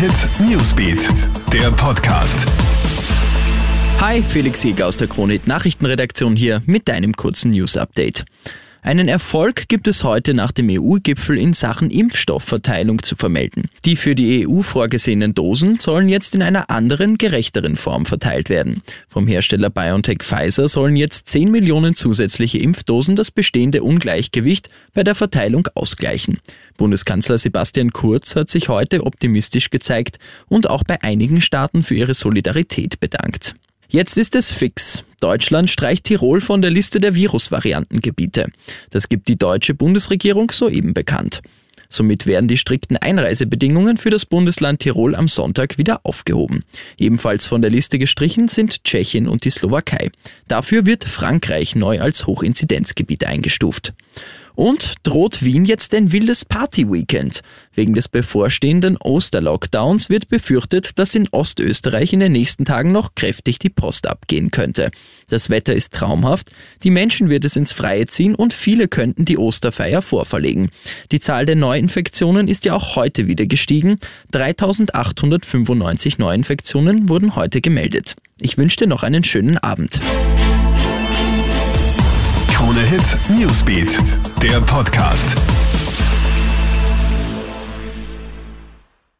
Hit Newsbeat, der Podcast. Hi, Felix Jäger aus der Kronit Nachrichtenredaktion hier mit deinem kurzen News Update. Einen Erfolg gibt es heute nach dem EU-Gipfel in Sachen Impfstoffverteilung zu vermelden. Die für die EU vorgesehenen Dosen sollen jetzt in einer anderen, gerechteren Form verteilt werden. Vom Hersteller BioNTech Pfizer sollen jetzt 10 Millionen zusätzliche Impfdosen das bestehende Ungleichgewicht bei der Verteilung ausgleichen. Bundeskanzler Sebastian Kurz hat sich heute optimistisch gezeigt und auch bei einigen Staaten für ihre Solidarität bedankt. Jetzt ist es fix. Deutschland streicht Tirol von der Liste der Virusvariantengebiete. Das gibt die deutsche Bundesregierung soeben bekannt. Somit werden die strikten Einreisebedingungen für das Bundesland Tirol am Sonntag wieder aufgehoben. Ebenfalls von der Liste gestrichen sind Tschechien und die Slowakei. Dafür wird Frankreich neu als Hochinzidenzgebiet eingestuft. Und droht Wien jetzt ein wildes Party-Weekend? Wegen des bevorstehenden Osterlockdowns wird befürchtet, dass in Ostösterreich in den nächsten Tagen noch kräftig die Post abgehen könnte. Das Wetter ist traumhaft, die Menschen wird es ins Freie ziehen und viele könnten die Osterfeier vorverlegen. Die Zahl der Neuinfektionen ist ja auch heute wieder gestiegen. 3895 Neuinfektionen wurden heute gemeldet. Ich wünsche dir noch einen schönen Abend. Hit Newsbeat, der Podcast.